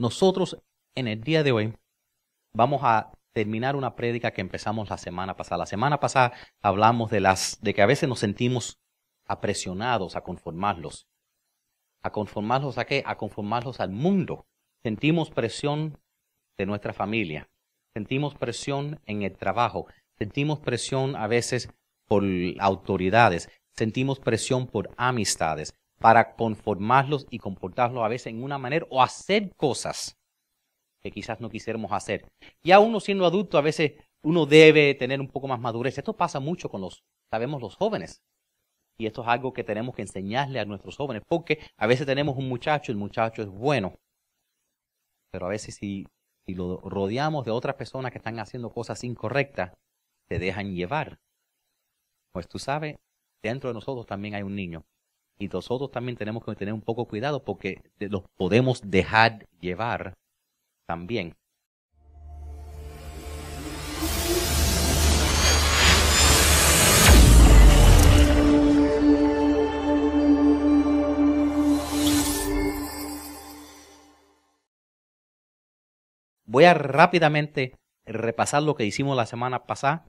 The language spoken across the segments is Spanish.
nosotros en el día de hoy vamos a terminar una prédica que empezamos la semana pasada. La semana pasada hablamos de las de que a veces nos sentimos apresionados a conformarlos. ¿A conformarlos a qué? A conformarlos al mundo. Sentimos presión de nuestra familia. Sentimos presión en el trabajo. Sentimos presión a veces por autoridades. Sentimos presión por amistades para conformarlos y comportarlos a veces en una manera o hacer cosas que quizás no quisiéramos hacer. Ya uno siendo adulto, a veces uno debe tener un poco más madurez. Esto pasa mucho con los, sabemos, los jóvenes. Y esto es algo que tenemos que enseñarle a nuestros jóvenes, porque a veces tenemos un muchacho, el muchacho es bueno, pero a veces si, si lo rodeamos de otras personas que están haciendo cosas incorrectas, te dejan llevar. Pues tú sabes, dentro de nosotros también hay un niño. Y nosotros también tenemos que tener un poco cuidado porque los podemos dejar llevar también. Voy a rápidamente repasar lo que hicimos la semana pasada,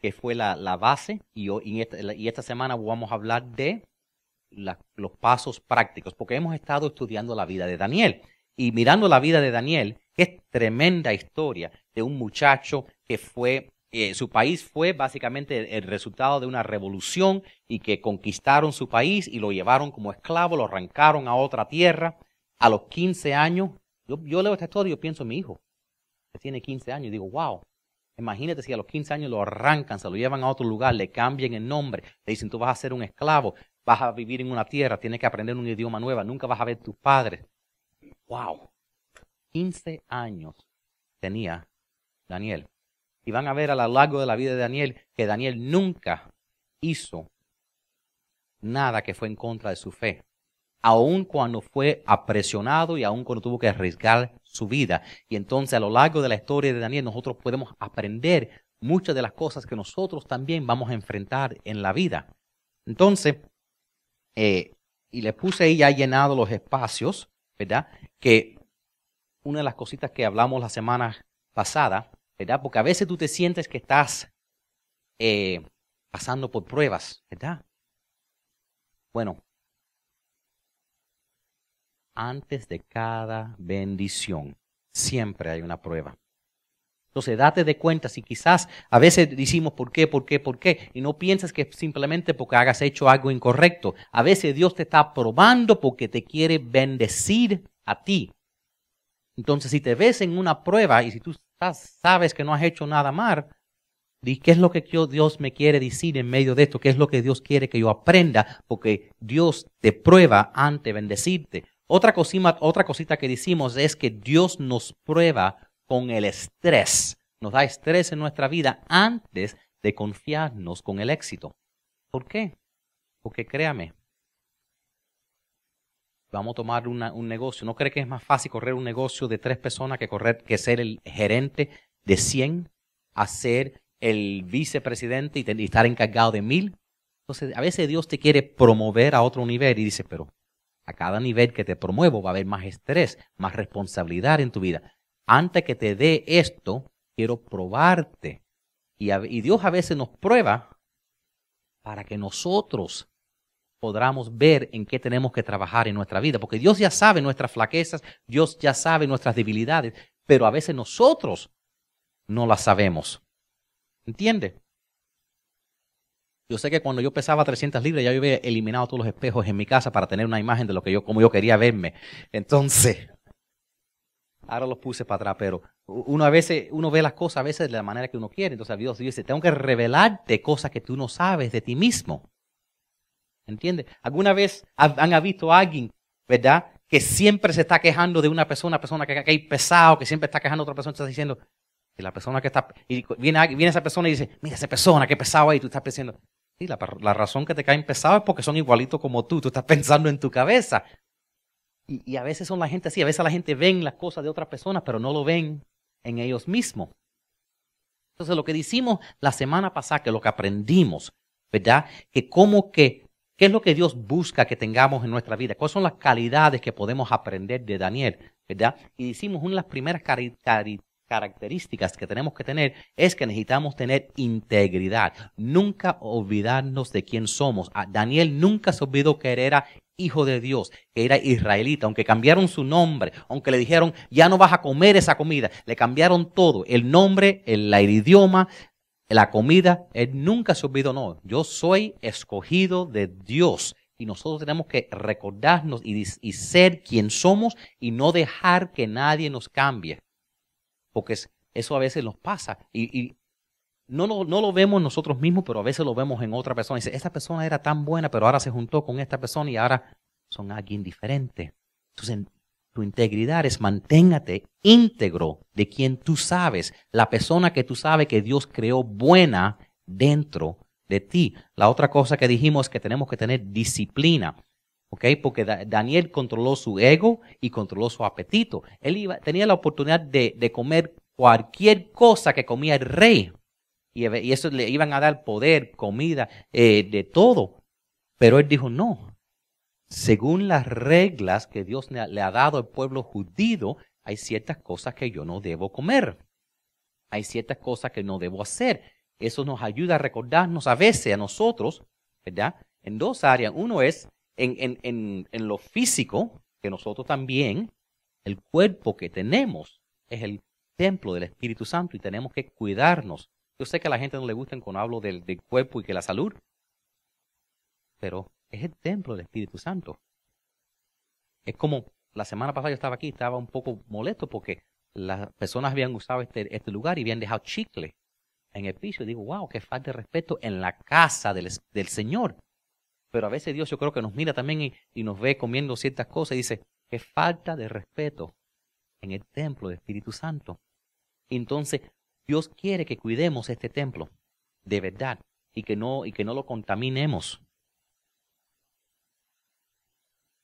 que fue la, base, y, y, esta, semana vamos a hablar de los pasos prácticos, porque hemos estado estudiando la vida de Daniel. Y mirando la vida de Daniel, es tremenda historia de un muchacho que fue, eh, su país fue básicamente el, resultado de una revolución y que conquistaron su país y lo llevaron como esclavo, lo arrancaron a otra tierra. A los 15 años, yo, yo leo esta historia y yo pienso en mi hijo, que tiene 15 años, y digo, wow, Imagínate si a los 15 años lo arrancan, se lo llevan a otro lugar, le cambian el nombre, le dicen tú vas a ser un esclavo, vas a vivir en una tierra, tienes que aprender un idioma nuevo, nunca vas a ver tus padres. ¡Wow! 15 años tenía Daniel. Y van a ver a lo largo de la vida de Daniel que Daniel nunca hizo nada que fue en contra de su fe. Aun cuando fue apresionado y aun cuando tuvo que arriesgar su vida. Y entonces a lo largo de la historia de Daniel nosotros podemos aprender muchas de las cosas que nosotros también vamos a enfrentar en la vida. Entonces, eh, y le puse ahí ya llenado los espacios, ¿verdad? Que una de las cositas que hablamos la semana pasada, ¿verdad? Porque a veces tú te sientes que estás eh, pasando por pruebas, ¿verdad? Bueno, antes de cada bendición, siempre hay una prueba. Entonces, date de cuenta si quizás a veces decimos por qué, por qué, por qué, y no piensas que simplemente porque hagas hecho algo incorrecto. A veces Dios te está probando porque te quiere bendecir a ti. Entonces, si te ves en una prueba y si tú sabes que no has hecho nada mal, di qué es lo que Dios me quiere decir en medio de esto, qué es lo que Dios quiere que yo aprenda, porque Dios te prueba antes de bendecirte. Otra cosita, otra cosita que decimos es que Dios nos prueba con el estrés. Nos da estrés en nuestra vida antes de confiarnos con el éxito. ¿Por qué? Porque créame, vamos a tomar un negocio. ¿No cree que es más fácil correr un negocio de tres personas que, correr, que ser el gerente de 100 a ser el vicepresidente y, estar encargado de mil? Entonces, a veces Dios te quiere promover a otro nivel y dice, pero a cada nivel que te promuevo va a haber más estrés, más responsabilidad en tu vida. Antes que te dé esto, quiero probarte. y Dios a veces nos prueba para que nosotros podamos ver en qué tenemos que trabajar en nuestra vida, porque Dios ya sabe nuestras flaquezas, Dios ya sabe nuestras debilidades, pero a veces nosotros no las sabemos. ¿Entiende? Yo sé que cuando yo pesaba 300 libras ya yo había eliminado todos los espejos en mi casa para tener una imagen de lo que yo, como yo quería verme. Entonces, ahora los puse para atrás, pero uno a veces, uno ve las cosas a veces de la manera que uno quiere. Entonces Dios dice, tengo que revelarte cosas que tú no sabes de ti mismo. ¿Entiendes? ¿Alguna vez han visto a alguien, verdad, que siempre se está quejando de una persona, persona que, que pesado, que siempre está quejando a otra persona, está diciendo, y la persona que está, y viene, viene esa persona y dice, mira esa persona, qué pesado ahí, tú estás pensando, sí, la, la razón que te caen pesados es porque son igualitos como tú, tú estás pensando en tu cabeza. Y, a veces son la gente así, a veces la gente ven las cosas de otras personas, pero no lo ven en ellos mismos. Entonces lo que decimos la semana pasada, que lo que aprendimos, ¿verdad? Que como que ¿Qué es lo que Dios busca que tengamos en nuestra vida? ¿Cuáles son las calidades que podemos aprender de Daniel? ¿Verdad? Y decimos, una de las primeras características que tenemos que tener es que necesitamos tener integridad. Nunca olvidarnos de quién somos. Ah, Daniel nunca se olvidó que era hijo de Dios, que era israelita, aunque cambiaron su nombre, aunque le dijeron, ya no vas a comer esa comida, le cambiaron todo, el nombre, el, idioma, la comida, él nunca se olvidó, no, yo soy escogido de Dios. Y nosotros tenemos que recordarnos y, ser quien somos y no dejar que nadie nos cambie. Porque eso a veces nos pasa. Y, no, no, no, lo vemos nosotros mismos, pero a veces lo vemos en otra persona. Y dice, esta persona era tan buena, pero ahora se juntó con esta persona y ahora son alguien diferente. Entonces, tu integridad es manténgate íntegro de quien tú sabes, la persona que tú sabes que Dios creó buena dentro de ti. La otra cosa que dijimos es que tenemos que tener disciplina. Porque Daniel controló su ego y controló su apetito. Él iba, tenía la oportunidad de, comer cualquier cosa que comía el rey. Y, eso le iban a dar poder, comida, eh, de todo. Pero él dijo, no, según las reglas que Dios le ha dado al pueblo judío, hay ciertas cosas que yo no debo comer. Hay ciertas cosas que no debo hacer. Eso nos ayuda a recordarnos a veces a nosotros, ¿verdad? En dos áreas. Uno es en, en, en, lo físico, que nosotros también, el cuerpo que tenemos es el templo del Espíritu Santo y tenemos que cuidarnos. Yo sé que a la gente no le gusta cuando hablo del, del cuerpo y que la salud, pero es el templo del Espíritu Santo. Es como la semana pasada yo estaba aquí, estaba un poco molesto porque las personas habían usado este, este lugar y habían dejado chicle en el piso. Y digo, wow, qué falta de respeto en la casa del, del Señor. Pero a veces Dios yo creo que nos mira también y, nos ve comiendo ciertas cosas y dice, qué falta de respeto en el templo del Espíritu Santo. Entonces, Dios quiere que cuidemos este templo de verdad y que no, y que no lo contaminemos.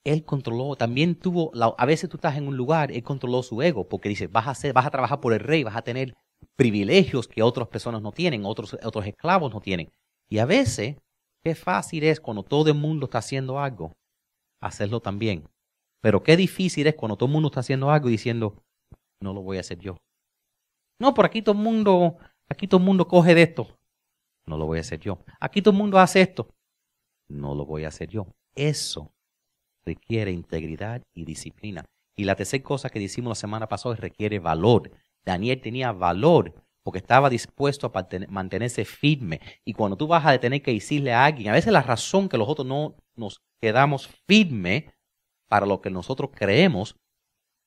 Él controló, también tuvo, a veces tú estás en un lugar, él controló su ego, porque dice, vas a, ser, vas a trabajar por el rey, vas a tener privilegios que otras personas no tienen, otros, otros esclavos no tienen. Y a veces, qué fácil es cuando todo el mundo está haciendo algo, hacerlo también. Pero qué difícil es cuando todo el mundo está haciendo algo y diciendo, no lo voy a hacer yo. No, por aquí todo el mundo, aquí todo el mundo coge de esto. No lo voy a hacer yo. Aquí todo el mundo hace esto. No lo voy a hacer yo. Eso requiere integridad y disciplina. Y la tercera cosa que decimos la semana pasada es requiere valor. Daniel tenía valor porque estaba dispuesto a mantenerse firme. Y cuando tú vas a tener que decirle a alguien, a veces la razón que nosotros no nos quedamos firmes para lo que nosotros creemos,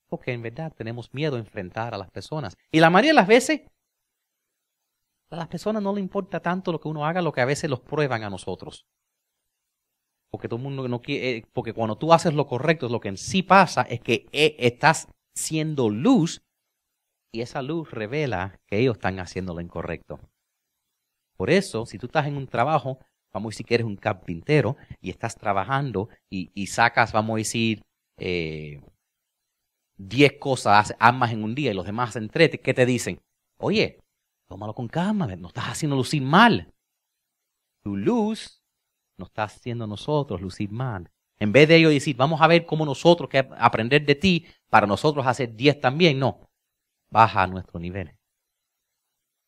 porque en verdad tenemos miedo a enfrentar a las personas. Y la mayoría de las veces, a las personas no le importa tanto lo que uno haga, lo que a veces los prueban a nosotros porque todo el mundo no quiere, eh, porque cuando tú haces lo correcto, lo que en sí pasa es que eh, estás siendo luz y esa luz revela que ellos están haciendo lo incorrecto. Por eso, si tú estás en un trabajo, vamos a decir que eres un carpintero y estás trabajando y, sacas, vamos a decir, 10 eh, cosas, armas en un día y los demás se entreten, ¿qué te dicen? Oye, tómalo con calma, no estás haciendo lucir mal. Tu luz nos está haciendo nosotros lucir mal. En vez de ellos decir, vamos a ver cómo nosotros que aprender de ti para nosotros hacer 10 también, no. Baja a nuestro nivel.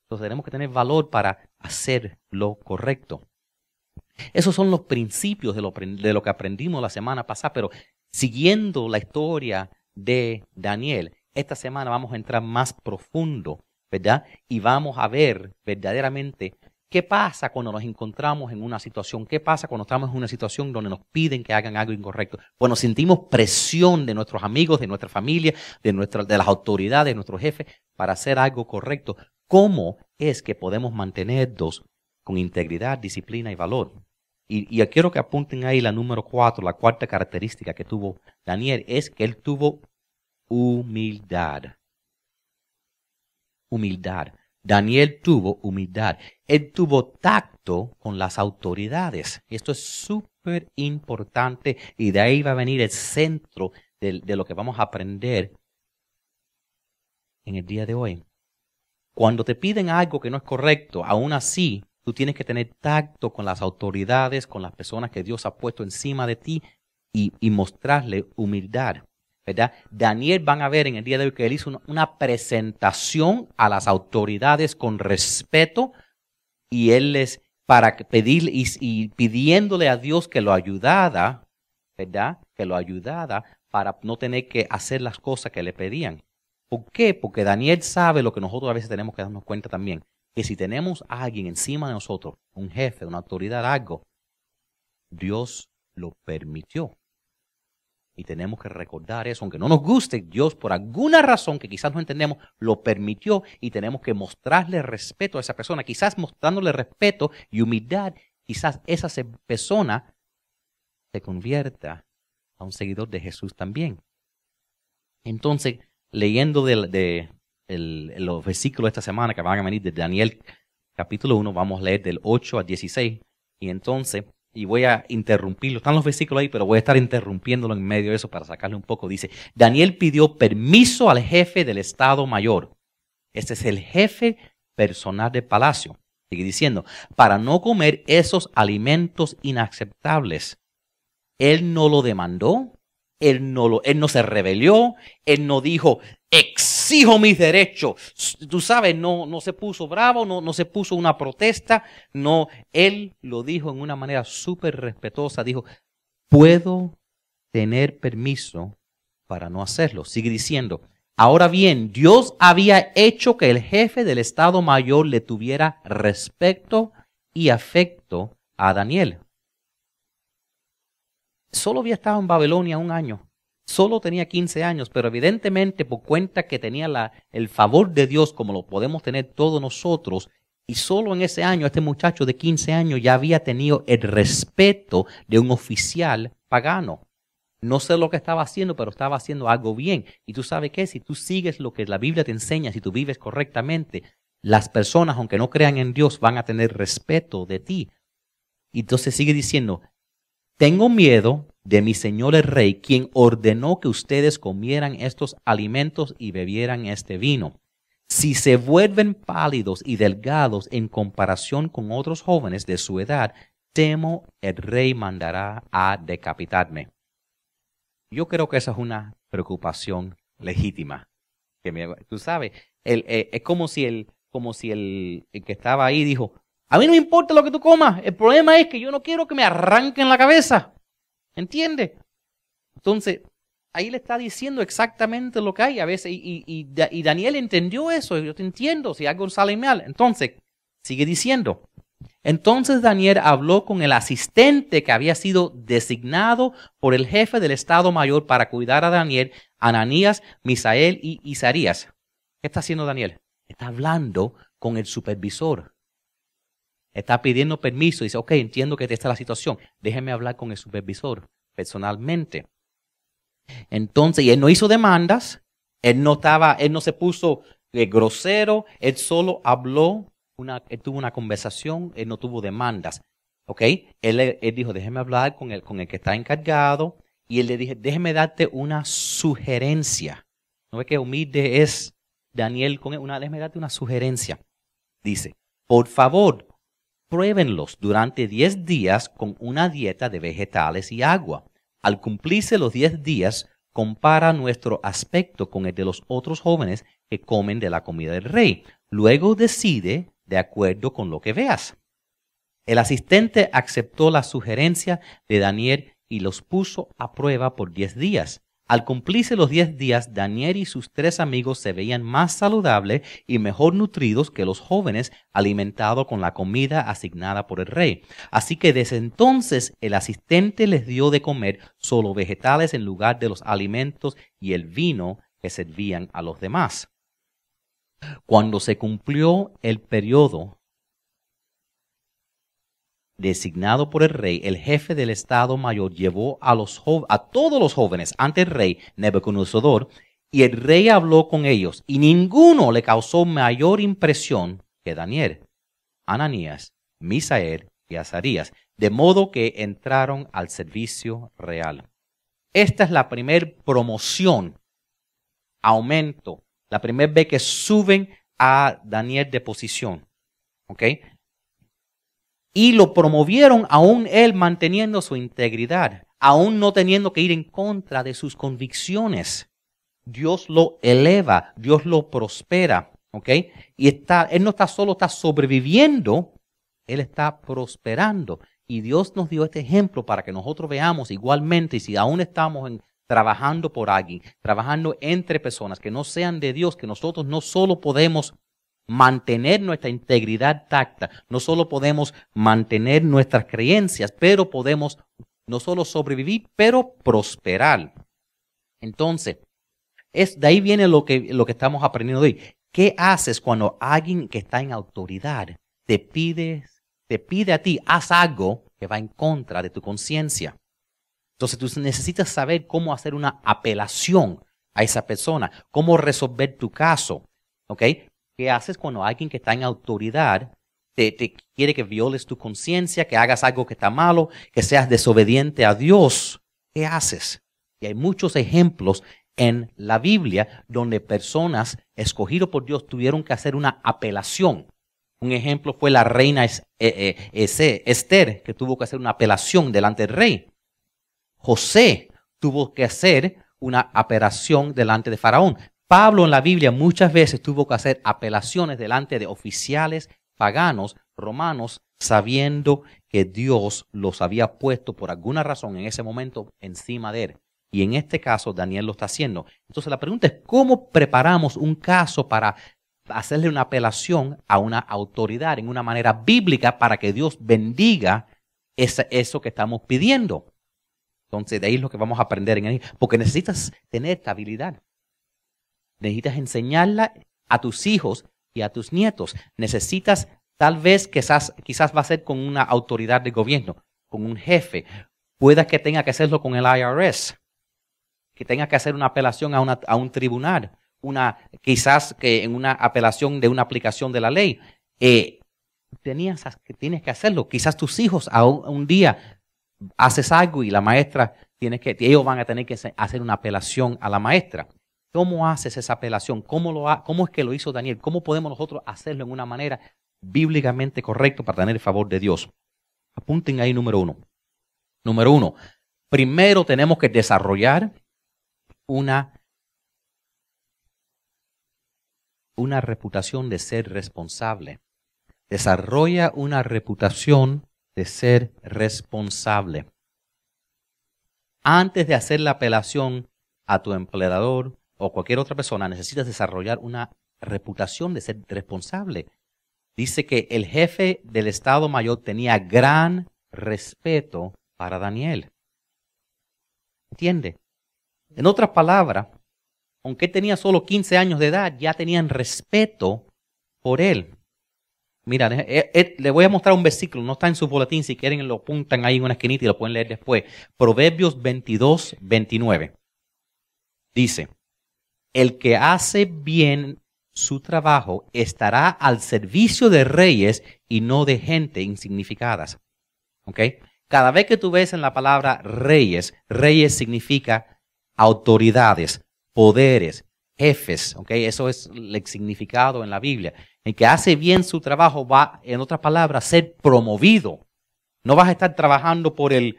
Entonces tenemos que tener valor para hacer lo correcto. Esos son los principios de lo, de lo que aprendimos la semana pasada, pero siguiendo la historia de Daniel, esta semana vamos a entrar más profundo, ¿verdad? Y vamos a ver verdaderamente ¿Qué pasa cuando nos encontramos en una situación? ¿Qué pasa cuando estamos en una situación donde nos piden que hagan algo incorrecto? Cuando sentimos presión de nuestros amigos, de nuestra familia, de, nuestra, de las autoridades, de nuestro jefe, para hacer algo correcto. ¿Cómo es que podemos mantenernos con integridad, disciplina y valor? Y, y quiero que apunten ahí la número cuatro, la cuarta característica que tuvo Daniel, es que él tuvo humildad. Humildad. Daniel tuvo humildad. Él tuvo tacto con las autoridades. Y esto es súper importante y de ahí va a venir el centro de, lo que vamos a aprender en el día de hoy. Cuando te piden algo que no es correcto, aún así tú tienes que tener tacto con las autoridades, con las personas que Dios ha puesto encima de ti y, mostrarle humildad. ¿Verdad? Daniel van a ver en el día de hoy que él hizo una, presentación a las autoridades con respeto y él les, para pedir y, pidiéndole a Dios que lo ayudara, ¿verdad? Que lo ayudara para no tener que hacer las cosas que le pedían. ¿Por qué? Porque Daniel sabe lo que nosotros a veces tenemos que darnos cuenta también, que si tenemos a alguien encima de nosotros, un jefe, una autoridad, algo, Dios lo permitió. Y tenemos que recordar eso, aunque no nos guste, Dios por alguna razón que quizás no entendemos, lo permitió y tenemos que mostrarle respeto a esa persona. Quizás mostrándole respeto y humildad, quizás esa persona se convierta a un seguidor de Jesús también. Entonces, leyendo de, los versículos de esta semana que van a venir de Daniel capítulo 1, vamos a leer del 8 al 16. Y entonces, y voy a interrumpirlo, están los versículos ahí, pero voy a estar interrumpiéndolo en medio de eso para sacarle un poco. Dice, Daniel pidió permiso al jefe del Estado Mayor. Este es el jefe personal del palacio. Sigue diciendo, para no comer esos alimentos inaceptables. Él no lo demandó, él no, lo, él no se rebelió, él no dijo, exijo mis derechos. Tú sabes, no, no se puso bravo, no, no se puso una protesta, no, él lo dijo en una manera súper respetuosa, dijo, puedo tener permiso para no hacerlo. Sigue diciendo, ahora bien, Dios había hecho que el jefe del Estado Mayor le tuviera respeto y afecto a Daniel solo había estado en Babilonia un año. Solo tenía 15 años, pero evidentemente por cuenta que tenía la, el favor de Dios como lo podemos tener todos nosotros, y solo en ese año este muchacho de 15 años ya había tenido el respeto de un oficial pagano. No sé lo que estaba haciendo, pero estaba haciendo algo bien. Y tú sabes qué, si tú sigues lo que la Biblia te enseña, si tú vives correctamente, las personas, aunque no crean en Dios, van a tener respeto de ti. Y entonces sigue diciendo, tengo miedo de mi señor el rey, quien ordenó que ustedes comieran estos alimentos y bebieran este vino. Si se vuelven pálidos y delgados en comparación con otros jóvenes de su edad, temo el rey mandará a decapitarme. Yo creo que esa es una preocupación legítima. Que tú sabes, eh, es como si, el, como si el que estaba ahí dijo, a mí no me importa lo que tú comas. El problema es que yo no quiero que me arranquen la cabeza. ¿Entiendes? Entonces, ahí le está diciendo exactamente lo que hay a veces. Y, Daniel entendió eso. Yo te entiendo si algo sale mal. Entonces, sigue diciendo. Entonces Daniel habló con el asistente que había sido designado por el jefe del Estado Mayor para cuidar a Daniel, Ananías, Misael y Isaías. ¿Qué está haciendo Daniel? Está hablando con el supervisor está pidiendo permiso dice, ok, entiendo que esta es la situación, déjeme hablar con el supervisor personalmente. Entonces, y él no hizo demandas, él no estaba, él no se puso eh, grosero, él solo habló, una, él tuvo una conversación, él no tuvo demandas. ¿Ok? Él, él dijo, déjeme hablar con el, con el que está encargado. Y él le dije, déjeme darte una sugerencia. ¿No ve que humilde es Daniel con una, déjeme darte una sugerencia. Dice, por favor, Pruébenlos durante 10 días con una dieta de vegetales y agua. Al cumplirse los 10 días, compara nuestro aspecto con el de los otros jóvenes que comen de la comida del rey. Luego decide de acuerdo con lo que veas. El asistente aceptó la sugerencia de Daniel y los puso a prueba por 10 días. Al cumplirse los diez días, Daniel y sus tres amigos se veían más saludables y mejor nutridos que los jóvenes alimentados con la comida asignada por el rey. Así que desde entonces el asistente les dio de comer solo vegetales en lugar de los alimentos y el vino que servían a los demás. Cuando se cumplió el periodo designado por el rey, el jefe del Estado Mayor llevó a, todos los jóvenes ante el rey Nebuchadnezzar, y el rey habló con ellos, y ninguno le causó mayor impresión que Daniel, Ananías, Misael y Azarías, de modo que entraron al servicio real. Esta es la primer promoción, aumento, la primera vez que suben a Daniel de posición. ¿Ok? Y lo promovieron aún él manteniendo su integridad, aún no teniendo que ir en contra de sus convicciones. Dios lo eleva, Dios lo prospera, ¿ok? Y está, él no está solo está sobreviviendo, él está prosperando. Y Dios nos dio este ejemplo para que nosotros veamos igualmente, si aún estamos trabajando por alguien, trabajando entre personas que no sean de Dios, que nosotros no solo podemos mantener nuestra integridad tacta, no solo podemos mantener nuestras creencias, pero podemos no solo sobrevivir, pero prosperar. Entonces, es, de ahí viene lo que, lo que estamos aprendiendo hoy. ¿Qué haces cuando alguien que está en autoridad te pide, te pide a ti, haz algo que va en contra de tu conciencia? Entonces tú necesitas saber cómo hacer una apelación a esa persona, cómo resolver tu caso. ¿Ok? ¿Qué haces cuando alguien que está en autoridad te, quiere que violes tu conciencia, que hagas algo que está malo, que seas desobediente a Dios? ¿Qué haces? Y hay muchos ejemplos en la Biblia donde personas escogidas por Dios tuvieron que hacer una apelación. Un ejemplo fue la reina eh, eh, Esther, que tuvo que hacer una apelación delante del rey. José tuvo que hacer una apelación delante de Faraón. Pablo en la Biblia muchas veces tuvo que hacer apelaciones delante de oficiales paganos romanos, sabiendo que Dios los había puesto por alguna razón en ese momento encima de él. Y en este caso Daniel lo está haciendo. Entonces la pregunta es, ¿cómo preparamos un caso para hacerle una apelación a una autoridad en una manera bíblica para que Dios bendiga eso que estamos pidiendo? Entonces, de ahí es lo que vamos a aprender en ahí. Porque necesitas tener estabilidad. Necesitas enseñarla a tus hijos y a tus nietos. Necesitas, tal vez, quizás, quizás va a ser con una autoridad de gobierno, con un jefe. Pueda que tenga que hacerlo con el IRS. Que tenga que hacer una apelación a, una, a un tribunal. Una, quizás que en una apelación de una aplicación de la ley. Eh, tienes que hacerlo. Quizás tus hijos a un día haces algo y la maestra tiene que, ellos van a tener que hacer una apelación a la maestra. ¿Cómo haces esa apelación? ¿Cómo, lo ¿Cómo es que lo hizo Daniel? ¿Cómo podemos nosotros hacerlo en una manera bíblicamente correcta para tener el favor de Dios? Apunten ahí número uno. Número uno, primero tenemos que desarrollar una, una reputación de ser responsable. Desarrolla una reputación de ser responsable. Antes de hacer la apelación a tu empleador o cualquier otra persona, necesitas desarrollar una reputación de ser responsable. Dice que el jefe del Estado Mayor tenía gran respeto para Daniel. ¿Entiende? En otras palabras, aunque tenía solo 15 años de edad, ya tenían respeto por él. Mira, eh, eh, le voy a mostrar un versículo, no está en su boletín, si quieren lo apuntan ahí en una esquinita y lo pueden leer después. Proverbios 22, 29. Dice, el que hace bien su trabajo estará al servicio de reyes y no de gente insignificadas. ¿Ok? Cada vez que tú ves en la palabra reyes, reyes significa autoridades, poderes, jefes, ¿ok? Eso es el significado en la Biblia. El que hace bien su trabajo va, en otras palabras, a ser promovido. No vas a estar trabajando por el,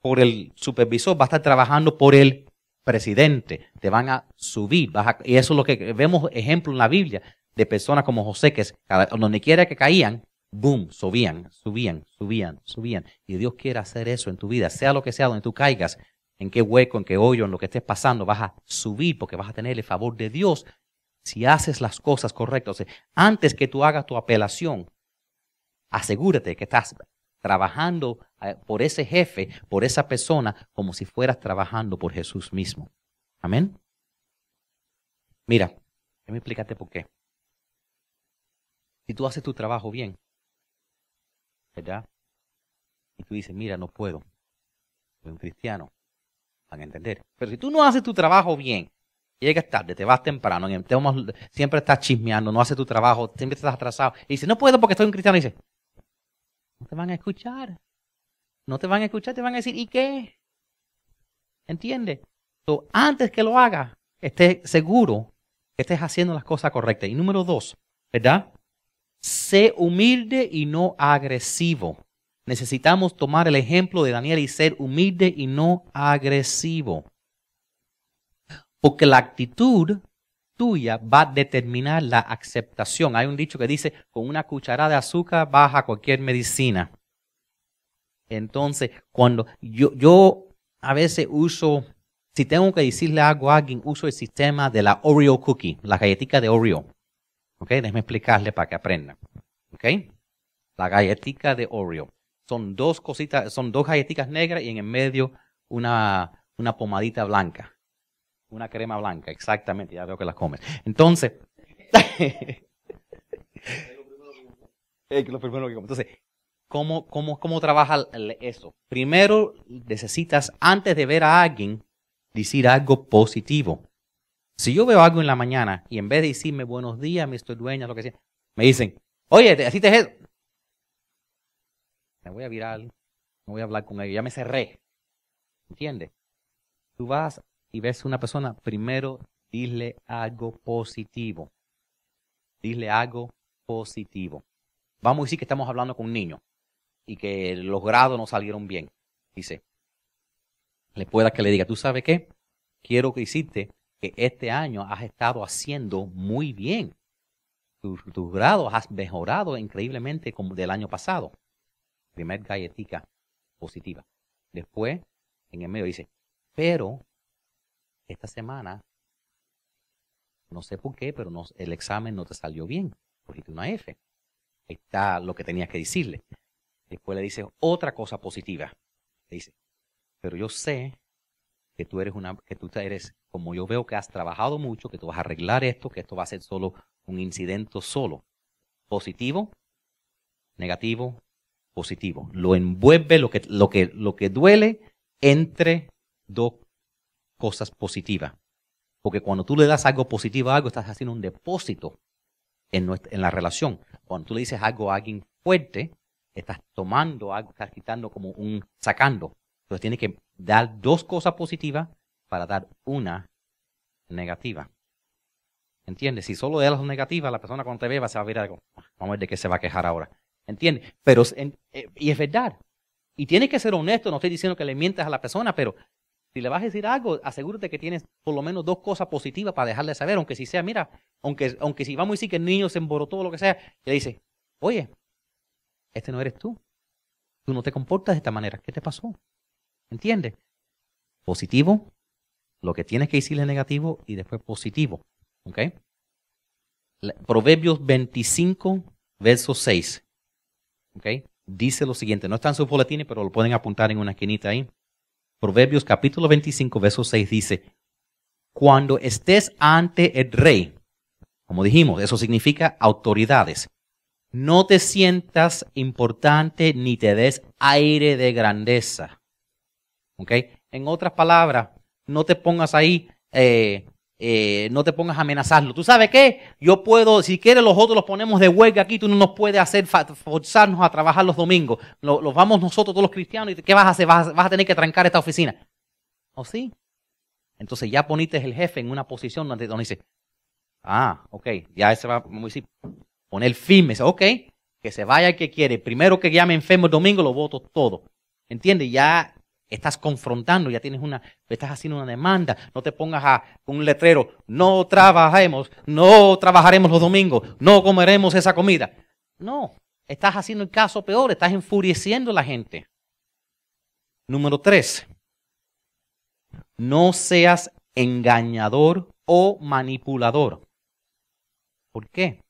por el supervisor, vas a estar trabajando por el presidente. Te van a subir. y eso es lo que vemos ejemplo en la Biblia de personas como José, que donde quiera que caían, boom, subían, subían, subían, subían. Y Dios quiere hacer eso en tu vida, sea lo que sea donde tú caigas, en qué hueco, en qué hoyo, en lo que estés pasando, vas a subir porque vas a tener el favor de Dios si haces las cosas correctas. antes que tú hagas tu apelación, asegúrate que estás trabajando eh, por ese jefe, por esa persona, como si fueras trabajando por Jesús mismo. Amén. Mira, déjame explicarte por qué. Si tú haces tu trabajo bien, ¿verdad? Y tú dices, mira, no puedo, soy un cristiano, van a entender. Pero si tú no haces tu trabajo bien, llegas tarde, te vas temprano, siempre estás chismeando, no haces tu trabajo, siempre estás atrasado, y dices, no puedo porque soy un cristiano, y dice, no te van a escuchar. No te van a escuchar, te van a decir, ¿y qué? ¿Entiendes? antes que lo hagas, estés seguro que estés haciendo las cosas correctas. Y número dos, ¿verdad? Sé humilde y no agresivo. necesitamos tomar el ejemplo de Daniel y ser humilde y no agresivo. Porque la actitud tuya va a determinar la aceptación. Hay un dicho que dice, con una cucharada de azúcar baja cualquier medicina. Entonces, cuando yo, yo a veces uso, si tengo que decirle algo a alguien, uso el sistema de la Oreo cookie, la galletita de Oreo. ¿Ok? Déjeme explicarle para que aprenda. ¿Ok? La galletita de Oreo. Son dos cositas, son dos galletitas negras y en el medio una, una pomadita blanca. Una crema blanca, exactamente, ya veo que la comes. Entonces, lo primero que Entonces, ¿cómo, cómo, cómo trabaja eso? Primero, necesitas, antes de ver a alguien, decir algo positivo. Si yo veo algo en la mañana y en vez de decirme buenos días, Mr. Dueña, lo que sea, me dicen, oye, así te. Me voy a virar, no voy a hablar con ellos, ya me cerré. ¿Entiendes? Tú vas y ves una persona, primero dile algo positivo. Dile algo positivo. Vamos a decir que estamos hablando con un niño y que los grados no salieron bien. Dice, le pueda que le diga, ¿tú sabes qué? Quiero que hiciste que este año has estado haciendo muy bien. Tus, tus grados has mejorado increíblemente como del año pasado. Primer galletica positiva. Después, en el medio dice, pero esta semana, no sé por qué, pero no, el examen no te salió bien, cogiste una F. Ahí está lo que tenías que decirle. Después le dice otra cosa positiva. Le dice, pero yo sé que tú eres una, que tú eres, como yo veo que has trabajado mucho, que tú vas a arreglar esto, que esto va a ser solo un incidente solo. Positivo, negativo, positivo. Lo envuelve lo que, lo que, lo que duele entre dos cosas positivas. Porque cuando tú le das algo positivo a algo, estás haciendo un depósito en, en la relación. Cuando tú le dices algo a alguien fuerte, estás tomando algo, estás quitando como un sacando. Entonces tienes que dar dos cosas positivas para dar una negativa. ¿Entiendes? Si solo das las negativas, la persona cuando te ve va a ver algo. Vamos a ver de qué se va a quejar ahora. ¿Entiendes? Pero, eh, y es verdad. Y tienes que ser honesto, no estoy diciendo que le mientas a la persona, pero si le vas a decir algo, asegúrate que tienes por lo menos dos cosas positivas para dejarle saber, aunque si sea, mira, aunque, aunque si vamos a decir que el niño se emborotó o lo que sea, le dice, oye, este no eres tú. Tú no te comportas de esta manera. ¿Qué te pasó? ¿Entiendes? Positivo, lo que tienes que decirle negativo y después positivo. ¿Ok? Proverbios 25, verso 6. ¿Ok? Dice lo siguiente, no está en sus boletines, pero lo pueden apuntar en una esquinita ahí. Proverbios capítulo 25, verso 6 dice, cuando estés ante el rey, como dijimos, eso significa autoridades, no te sientas importante ni te des aire de grandeza. ¿Ok? En otras palabras, no te pongas ahí eh, eh, no te pongas a amenazarlo. ¿Tú sabes qué? Yo puedo, si quieres, los otros los ponemos de huelga aquí, tú no nos puedes hacer forzarnos a trabajar los domingos. Los, vamos nosotros, todos los cristianos, y ¿qué vas a hacer? Vas, a tener que trancar esta oficina. ¿O sí? Entonces ya poniste el jefe en una posición donde, dice, ah, ok, ya se va, a poner firme, ok, que se vaya el que quiere. Primero que llame enfermo el domingo, lo voto todo. ¿Entiendes? Ya Estás confrontando, ya tienes una, estás haciendo una demanda. No te pongas a un letrero, no trabajemos, no trabajaremos los domingos, no comeremos esa comida. No, estás haciendo el caso peor, estás enfureciendo a la gente. Número tres, no seas engañador o manipulador. ¿Por qué?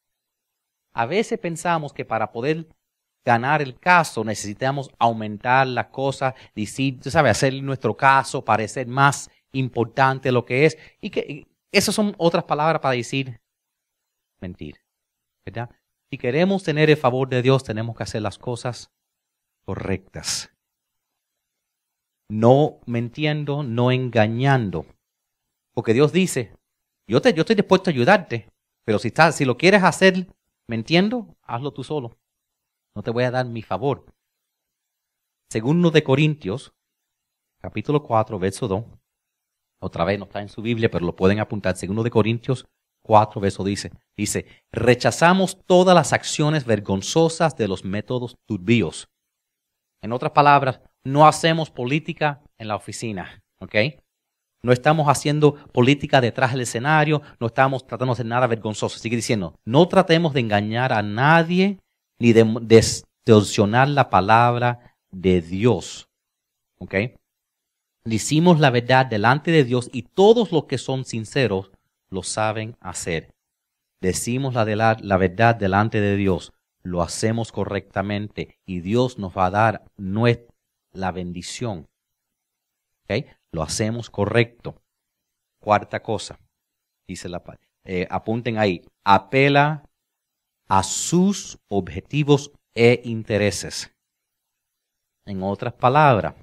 A veces pensamos que para poder ganar el caso, necesitamos aumentar la cosa, decir, tú sabes, hacer nuestro caso parecer más importante lo que es. Y que esas son otras palabras para decir mentir. ¿Verdad? Si queremos tener el favor de Dios, tenemos que hacer las cosas correctas. No mintiendo, no engañando. Porque Dios dice, yo, te, yo estoy dispuesto a ayudarte, pero si, estás, si lo quieres hacer mintiendo, hazlo tú solo no te voy a dar mi favor. Segundo de Corintios, capítulo 4, verso 2. Otra vez no está en su Biblia, pero lo pueden apuntar. Segundo de Corintios 4, verso dice, dice, rechazamos todas las acciones vergonzosas de los métodos turbios. En otras palabras, no hacemos política en la oficina, ¿ok? No estamos haciendo política detrás del escenario, no estamos tratando de hacer nada vergonzoso. Sigue diciendo, no tratemos de engañar a nadie ni de distorsionar la palabra de Dios. ¿Ok? Decimos la verdad delante de Dios y todos los que son sinceros lo saben hacer. Decimos la, de la, la verdad delante de Dios, lo hacemos correctamente y Dios nos va a dar nuestra, la bendición. ¿Ok? lo hacemos correcto. Cuarta cosa, dice la eh, apunten ahí, apela a sus objetivos e intereses. En otras palabras,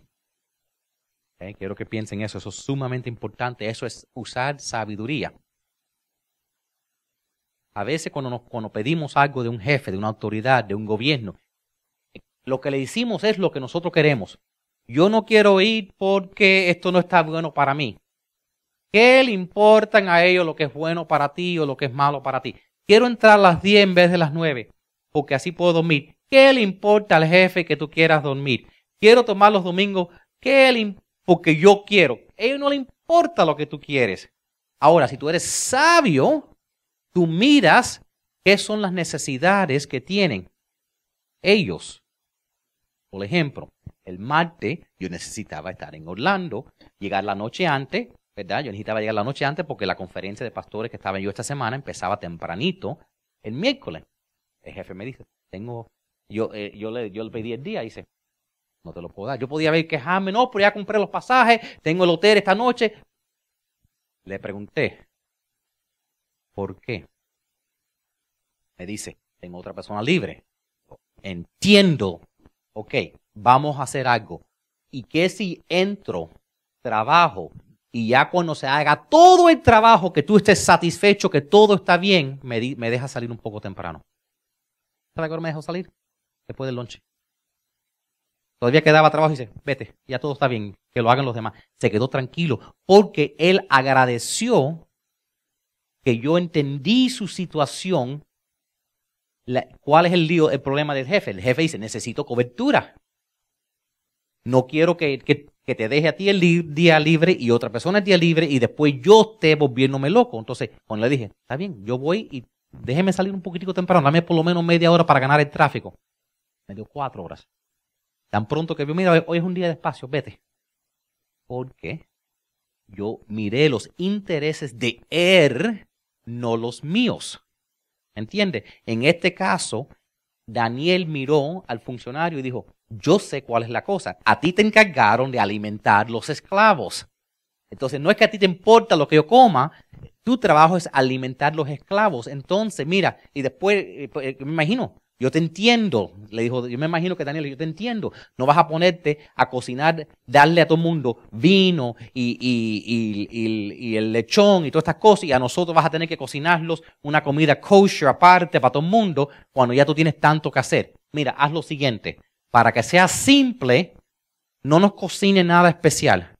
quiero que piensen eso, eso es sumamente importante, eso es usar sabiduría. A veces cuando, nos, cuando pedimos algo de un jefe, de una autoridad, de un gobierno, lo que le decimos es lo que nosotros queremos. Yo no quiero ir porque esto no está bueno para mí. ¿Qué le importan a ellos lo que es bueno para ti o lo que es malo para ti? Quiero entrar a las 10 en vez de las 9, porque así puedo dormir. ¿Qué le importa al jefe que tú quieras dormir? Quiero tomar los domingos, ¿qué le porque yo quiero. A ellos no le importa lo que tú quieres. Ahora, si tú eres sabio, tú miras qué son las necesidades que tienen ellos. Por ejemplo, el martes yo necesitaba estar en Orlando, llegar la noche antes, ¿verdad? Yo necesitaba llegar la noche antes porque la conferencia de pastores que estaba yo esta semana empezaba tempranito el miércoles. El jefe me dice, tengo, yo, eh, yo, le, yo le pedí el día y dice, no te lo puedo dar. Yo podía ver quejarme, no, pero ya compré los pasajes, tengo el hotel esta noche. Le pregunté, ¿por qué? Me dice, tengo otra persona libre. Entiendo, ok, vamos a hacer algo. Y que si entro, trabajo, y ya cuando se haga todo el trabajo, que tú estés satisfecho, que todo está bien, me, me deja salir un poco temprano. ¿Sabes qué me dejó salir? Después del lunch. Todavía quedaba trabajo y dice, vete, ya todo está bien, que lo hagan los demás. Se quedó tranquilo porque él agradeció que yo entendí su situación. ¿Cuál es el lío, el problema del jefe? El jefe dice, necesito cobertura. No quiero que, te deje a ti el día libre y otra persona el día libre y después yo esté volviéndome loco. Entonces, cuando le dije, está bien, yo voy y déjeme salir un poquitico temprano, dame por lo menos media hora para ganar el tráfico. Me dio cuatro horas. Tan pronto que yo, mira, hoy es un día de espacio, vete. Porque yo miré los intereses de él, no los míos. ¿Entiende? En este caso, Daniel miró al funcionario y dijo, yo sé cuál es la cosa. A ti te encargaron de alimentar los esclavos. Entonces, no es que a ti te importa lo que yo coma, tu trabajo es alimentar los esclavos. Entonces, mira, y después, eh, pues, eh, me imagino, yo te entiendo, le dijo, yo me imagino que Daniel, yo te entiendo, no vas a ponerte a cocinar, darle a todo el mundo vino y, y, y, y, el lechón y todas estas cosas, y a nosotros vas a tener que cocinarlos una comida kosher aparte para todo el mundo, cuando ya tú tienes tanto que hacer. Mira, haz lo siguiente, para que sea simple, no nos cocine nada especial.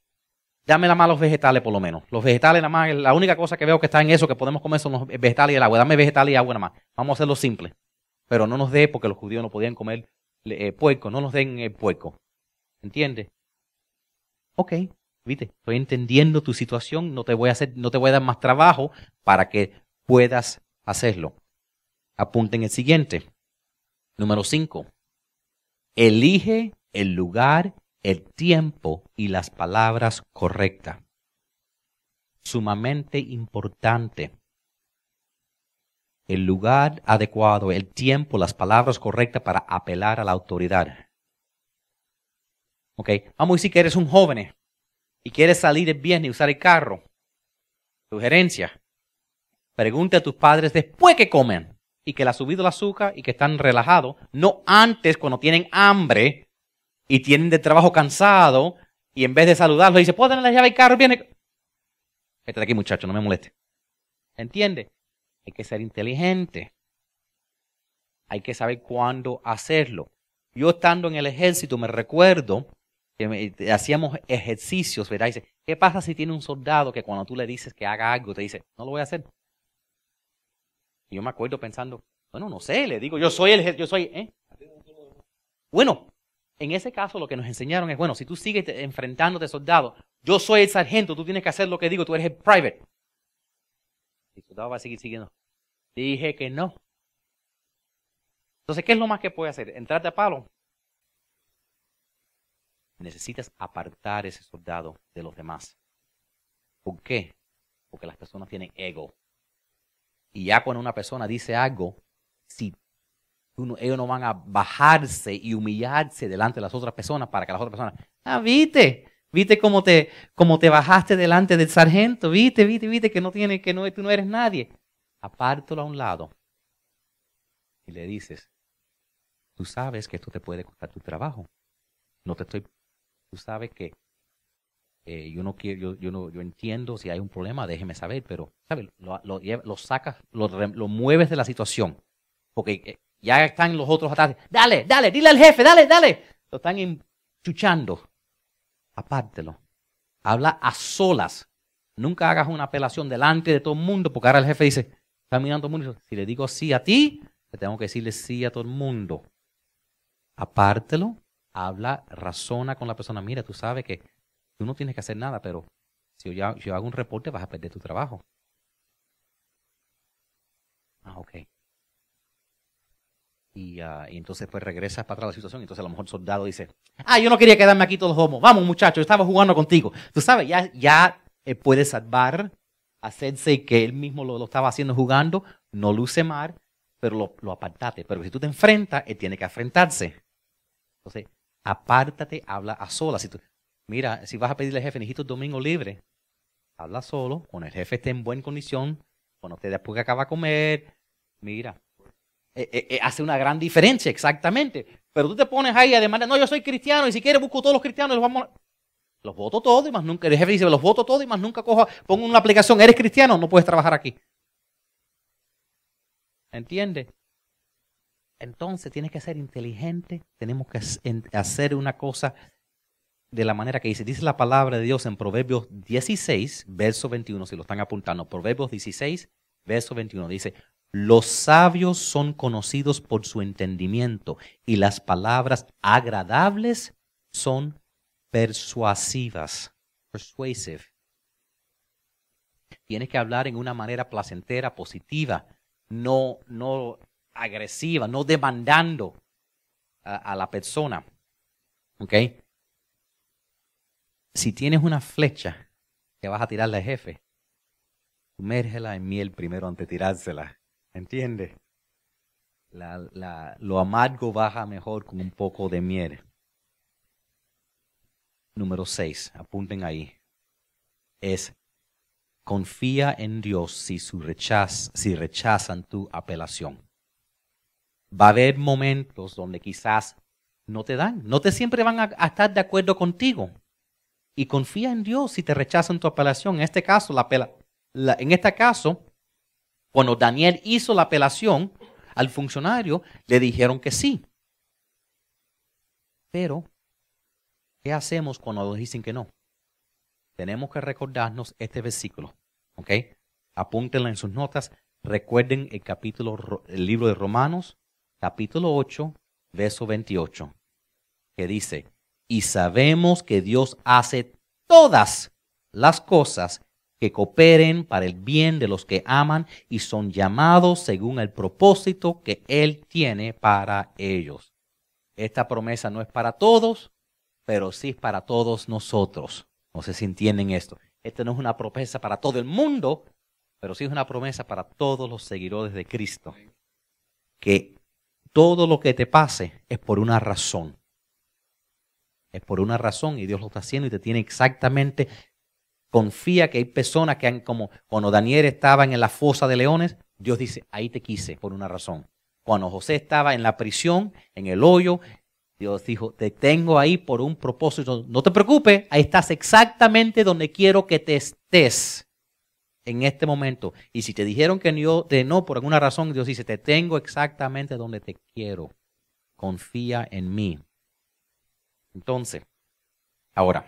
Dame la más los vegetales por lo menos. Los vegetales nada más, la única cosa que veo que está en eso que podemos comer son los vegetales y el agua. Dame vegetales y agua nada más. Vamos a hacerlo simple. Pero no nos dé, porque los judíos no podían comer eh, puerco, no nos den el puerco. ¿Entiendes? Ok, viste, estoy entendiendo tu situación, no te voy a hacer, no te voy a dar más trabajo para que puedas hacerlo. Apunten el siguiente. Número 5. Elige el lugar, el tiempo y las palabras correctas. Sumamente importante. El lugar adecuado, el tiempo, las palabras correctas para apelar a la autoridad. Ok, vamos a decir que eres un joven y quieres salir el viernes y usar el carro. Sugerencia. Pregunta a tus padres después que comen y que le ha subido el azúcar y que están relajados, no antes cuando tienen hambre y tienen de trabajo cansado y en vez de saludarlos dice, ¿puedo tener la llave del carro? Viene. Este de aquí, muchacho, no me moleste. ¿Entiende? Hay que ser inteligente. Hay que saber cuándo hacerlo. Yo estando en el ejército me recuerdo que hacíamos ejercicios, ¿verdad? Dice, ¿qué pasa si tiene un soldado que cuando tú le dices que haga algo, te dice, no lo voy a hacer? Y yo me acuerdo pensando, bueno, no sé, le digo, yo soy el, yo soy, ¿eh? Bueno, en ese caso lo que nos enseñaron es, bueno, si tú sigues enfrentándote soldado, yo soy el sargento, tú tienes que hacer lo que digo, tú eres el private. Y el soldado va a seguir siguiendo. Dije que no. Entonces, ¿qué es lo más que puede hacer? ¿Entrarte a palo? Necesitas apartar ese soldado de los demás. ¿Por qué? Porque las personas tienen ego. Y ya cuando una persona dice algo, si ellos no van a bajarse y humillarse delante de las otras personas para que las otras personas, ah, viste, viste cómo te, cómo te bajaste delante del sargento, viste, viste, viste que no tiene, que no, tú no eres nadie. Apártalo a un lado y le dices, tú sabes que esto te puede costar tu trabajo. No te estoy, tú sabes que eh, yo no quiero, yo, yo, no, yo entiendo si hay un problema, déjeme saber, pero, ¿sabes? Lo, lo, sacas, lo, lo, mueves de la situación. Porque eh, ya están los otros atrás. Dale, dale, dile al jefe, dale, dale. Lo están enchuchando. Apártelo. Habla a solas. Nunca hagas una apelación delante de todo el mundo, porque ahora el jefe dice, está mirando todo el mundo. Si le digo sí a ti, le tengo que decirle sí a todo el mundo. Apártelo, habla, razona con la persona. Mira, tú sabes que tú no tienes que hacer nada, pero si yo, yo hago un reporte vas a perder tu trabajo. Ah, ok. Ah, y, entonces pues regresas para atrás la situación. Entonces a lo mejor el soldado dice, ah, yo no quería quedarme aquí todos homos. Vamos muchachos, yo estaba jugando contigo. Tú sabes, ya, ya eh, puede salvar, hacerse que él mismo lo, estaba haciendo jugando, no luce mal, pero lo, lo apartate. Pero si tú te enfrentas, él tiene que enfrentarse. Entonces, apártate, habla a solas. Si tú, mira, si vas a pedirle al jefe, necesito domingo libre, habla solo, cuando el jefe esté en buena condición, cuando te después que acaba de comer, mira, eh, eh, eh, hace una gran diferencia, exactamente. Pero tú te pones ahí a demandar, no, yo soy cristiano y si quieres busco todos los cristianos, los vamos Los voto todos y más nunca, el jefe dice, los voto todos y más nunca cojo, pongo una aplicación, eres cristiano, no puedes trabajar aquí. ¿Entiendes? Entonces tienes que ser inteligente, tenemos que hacer una cosa de la manera que dice. Dice la palabra de Dios en Proverbios 16, verso 21, si lo están apuntando. Proverbios 16, verso 21. Dice, los sabios son conocidos por su entendimiento y las palabras agradables son persuasivas. Persuasive. Tienes que hablar en una manera placentera, positiva, no, no agresiva, no demandando a, la persona. ¿Ok? Si tienes una flecha que vas a tirarle al jefe, sumérgela en miel primero antes de tirársela. ¿Entiende? La, lo amargo baja mejor con un poco de miel. Número 6, apunten ahí. Es confía en Dios si, su rechazan tu apelación. Va a haber momentos donde quizás no te dan, no te siempre van a, estar de acuerdo contigo. Y confía en Dios si te rechazan tu apelación. En este caso, la, en este caso, cuando Daniel hizo la apelación al funcionario, le dijeron que sí. Pero, ¿qué hacemos cuando nos dicen que no? Tenemos que recordarnos este versículo. ¿Ok? Apúntenlo en sus notas. Recuerden el capítulo, el libro de Romanos, capítulo 8, verso 28, que dice, y sabemos que Dios hace todas las cosas que cooperen para el bien de los que aman y son llamados según el propósito que Él tiene para ellos. Esta promesa no es para todos, pero sí es para todos nosotros. No sé si entienden esto. Esta no es una promesa para todo el mundo, pero sí es una promesa para todos los seguidores de Cristo. Que todo lo que te pase es por una razón. Es por una razón y Dios lo está haciendo y te tiene exactamente confía que hay personas que han, como cuando Daniel estaba en la fosa de leones, Dios dice, ahí te quise por una razón. Cuando José estaba en la prisión, en el hoyo, Dios dijo, te tengo ahí por un propósito. No te preocupes, ahí estás exactamente donde quiero que te estés en este momento. Y si te dijeron que no, no por alguna razón, Dios dice, te tengo exactamente donde te quiero. Confía en mí. Entonces, ahora,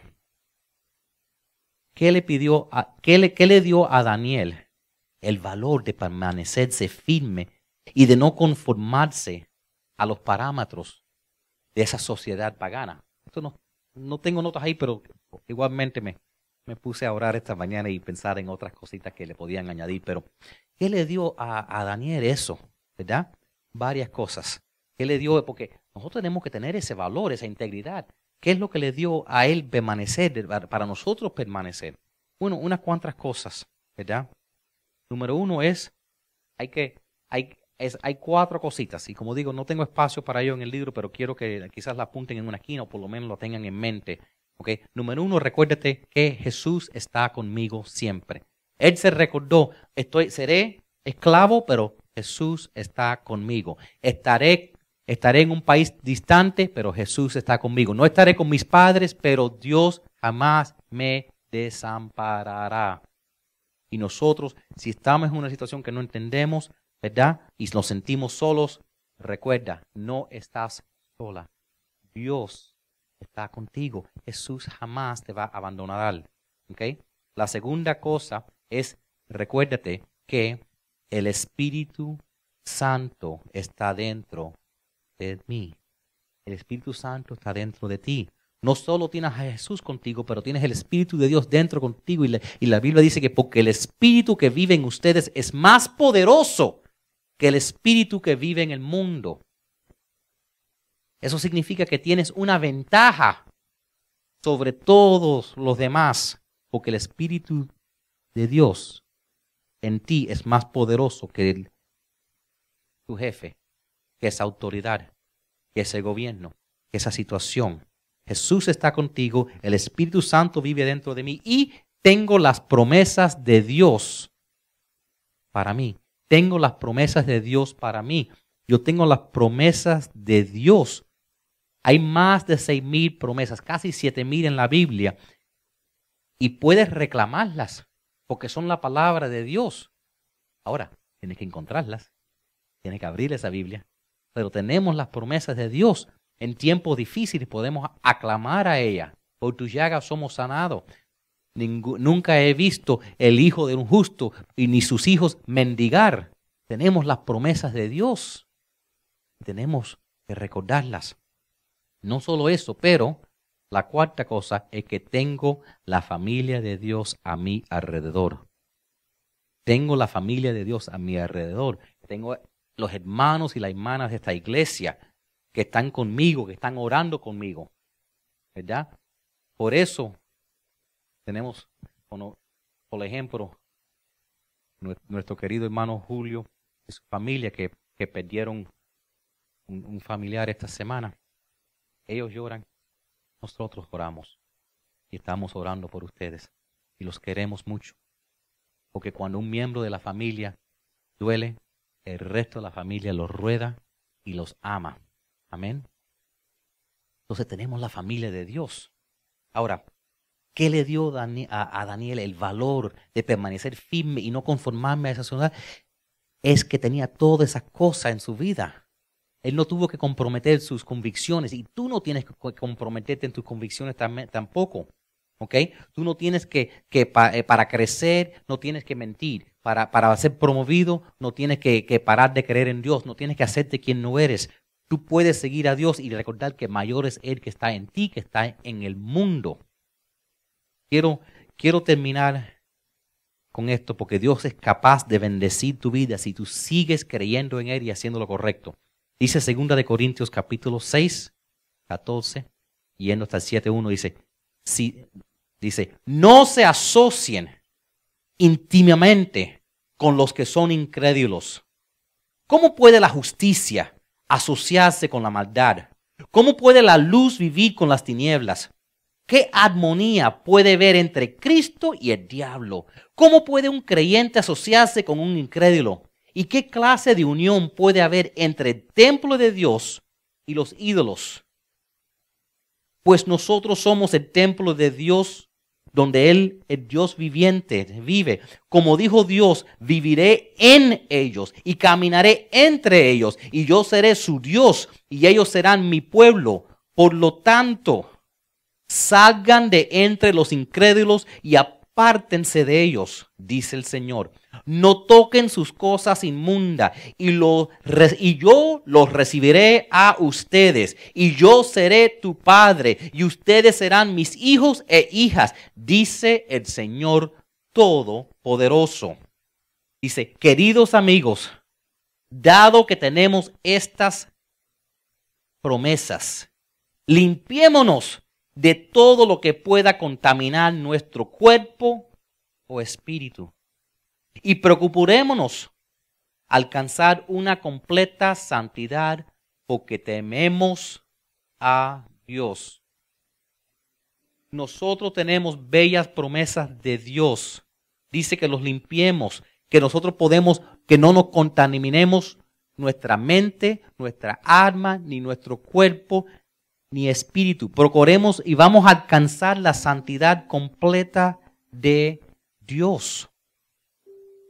¿Qué le pidió a, qué le, qué le dio a Daniel? El valor de permanecerse firme y de no conformarse a los parámetros de esa sociedad pagana. Esto no, no tengo notas ahí, pero igualmente me, me puse a orar esta mañana y pensar en otras cositas que le podían añadir. Pero, ¿qué le dio a, a Daniel eso? ¿Verdad? Varias cosas. ¿Qué le dio? Porque nosotros tenemos que tener ese valor, esa integridad. ¿Qué es lo que le dio a él permanecer, para nosotros permanecer? Bueno, unas cuantas cosas, ¿verdad? Número uno es, hay que, hay, es, hay cuatro cositas, y como digo, no tengo espacio para ello en el libro, pero quiero que quizás la apunten en una esquina o por lo menos lo tengan en mente. ¿okay? Número uno, recuérdate que Jesús está conmigo siempre. Él se recordó, estoy, seré esclavo, pero Jesús está conmigo. Estaré, estaré en un país distante, pero Jesús está conmigo. No estaré con mis padres, pero Dios jamás me desamparará. Y nosotros, si estamos en una situación que no entendemos, ¿verdad? Y nos sentimos solos, recuerda, no estás sola. Dios está contigo. Jesús jamás te va a abandonar. ¿Ok? La segunda cosa es, recuérdate que el Espíritu Santo está dentro El Espíritu Santo está dentro de ti. No solo tienes a Jesús contigo, pero tienes el Espíritu de Dios dentro contigo. Y la, y la Biblia dice que porque el Espíritu que vive en ustedes es más poderoso que el Espíritu que vive en el mundo. Eso significa que tienes una ventaja sobre todos los demás, porque el Espíritu de Dios en ti es más poderoso que tu jefe, esa autoridad, ese gobierno, esa situación. Jesús está contigo, el Espíritu Santo vive dentro de mí y tengo las promesas de Dios para mí. Tengo las promesas de Dios para mí. Yo tengo las promesas de Dios. Hay más de seis mil promesas, casi siete mil en la Biblia. Y puedes reclamarlas porque son la palabra de Dios. Ahora, tienes que encontrarlas, tienes que abrir esa Biblia, pero tenemos las promesas de Dios. En tiempos difíciles podemos aclamar a ella. Por tu llaga somos sanados. nunca he visto el hijo de un justo y ni sus hijos mendigar. Tenemos las promesas de Dios. Tenemos que recordarlas. No solo eso, pero la cuarta cosa es que tengo la familia de Dios a mi alrededor. Tengo la familia de Dios a mi alrededor. Tengo los hermanos y las hermanas de esta iglesia que están conmigo, que están orando conmigo. ¿Verdad? Por eso tenemos, por ejemplo, nuestro querido hermano Julio y su familia que, perdieron un familiar esta semana. Ellos lloran nosotros oramos y estamos orando por ustedes y los queremos mucho. Porque cuando un miembro de la familia duele, el resto de la familia los rueda y los ama. Amén. Entonces tenemos la familia de Dios. Ahora, ¿qué le dio a Daniel el valor de permanecer firme y no conformarme a esa ciudad? Es que tenía todas esas cosas en su vida. Él no tuvo que comprometer sus convicciones y tú no tienes que comprometerte en tus convicciones tampoco. Tú no tienes que, que eh, para crecer, no tienes que mentir. Para, para ser promovido, no tienes que, que, parar de creer en Dios. No tienes que hacerte quien no eres. Tú puedes seguir a Dios y recordar que mayor es Él que está en ti, que está en el mundo. Quiero, quiero terminar con esto porque Dios es capaz de bendecir tu vida si tú sigues creyendo en Él y haciendo lo correcto. Dice segunda de Corintios capítulo 6, 14, yendo hasta el 7.1, dice, dice, no se asocien íntimamente con los que son incrédulos. ¿Cómo puede la justicia asociarse con la maldad? ¿Cómo puede la luz vivir con las tinieblas? ¿Qué armonía puede haber entre Cristo y el diablo? ¿Cómo puede un creyente asociarse con un incrédulo? ¿Y qué clase de unión puede haber entre el templo de Dios y los ídolos? Pues nosotros somos el templo de Dios donde Él, el Dios viviente, vive. Como dijo Dios, viviré en ellos y caminaré entre ellos y yo seré su Dios y ellos serán mi pueblo. Por lo tanto, salgan de entre los incrédulos y apártense de ellos, dice el Señor No toquen sus cosas inmundas y, y yo los recibiré a ustedes. Y yo seré tu padre y ustedes serán mis hijos e hijas, dice el Señor Todopoderoso. Dice, queridos amigos, dado que tenemos estas promesas, limpiémonos de todo lo que pueda contaminar nuestro cuerpo o espíritu. Y preocupurémonos alcanzar una completa santidad porque tememos a Dios. Nosotros tenemos bellas promesas de Dios. Dice que los limpiemos, que nosotros podemos, que no nos contaminemos nuestra mente, nuestra alma, ni nuestro cuerpo, ni espíritu. Procuremos y vamos a alcanzar la santidad completa de Dios.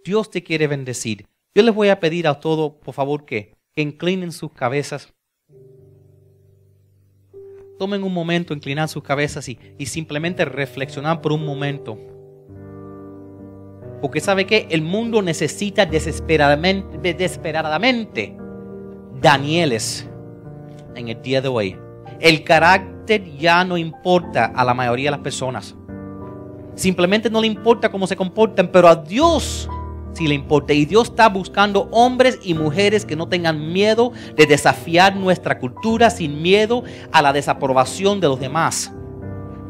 Dios te quiere bendecir. Yo les voy a pedir a todos, por favor, que, inclinen sus cabezas. Tomen un momento, inclinar sus cabezas y, y simplemente reflexionar por un momento. Porque sabe que el mundo necesita desesperadamente, desesperadamente Danieles en el día de hoy. El carácter ya no importa a la mayoría de las personas. Simplemente no le importa cómo se comportan, pero a Dios sí le importa. Y Dios está buscando hombres y mujeres que no tengan miedo de desafiar nuestra cultura sin miedo a la desaprobación de los demás.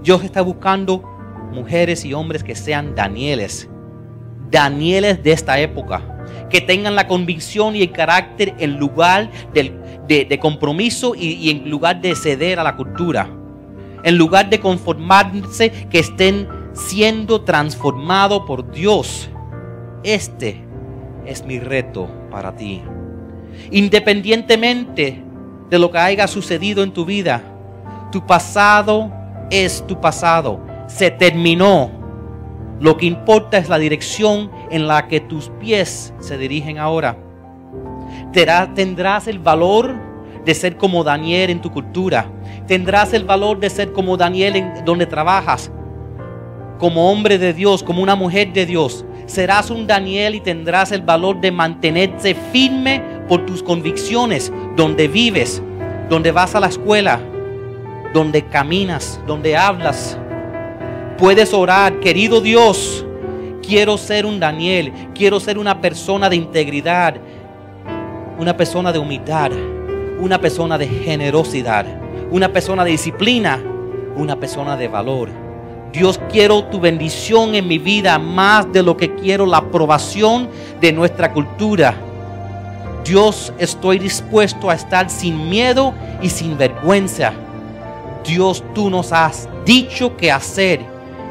Dios está buscando mujeres y hombres que sean Danieles. Danieles de esta época. Que tengan la convicción y el carácter en lugar de, compromiso y, y en lugar de ceder a la cultura. En lugar de conformarse, que estén siendo transformado por Dios. Este es mi reto para ti. Independientemente de lo que haya sucedido en tu vida, tu pasado es tu pasado. Se terminó. Lo que importa es la dirección en la que tus pies se dirigen ahora. Tendrás el valor de ser como Daniel en tu cultura. Tendrás el valor de ser como Daniel en donde trabajas como hombre de Dios, como una mujer de Dios. Serás un Daniel y tendrás el valor de mantenerte firme por tus convicciones, donde vives, donde vas a la escuela, donde caminas, donde hablas. Puedes orar, querido Dios, quiero ser un Daniel, quiero ser una persona de integridad, una persona de humildad, una persona de generosidad, una persona de disciplina, una persona de valor. Dios, quiero tu bendición en mi vida más de lo que quiero la aprobación de nuestra cultura. Dios, estoy dispuesto a estar sin miedo y sin vergüenza. Dios, tú nos has dicho qué hacer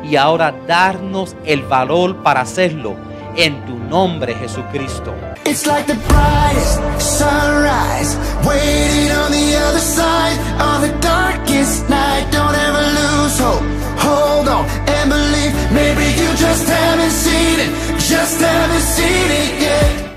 y ahora darnos el valor para hacerlo en tu nombre, Jesucristo. It's sunrise, lose hope. Hold on and believe. Maybe you just haven't seen it, just haven't seen it yet.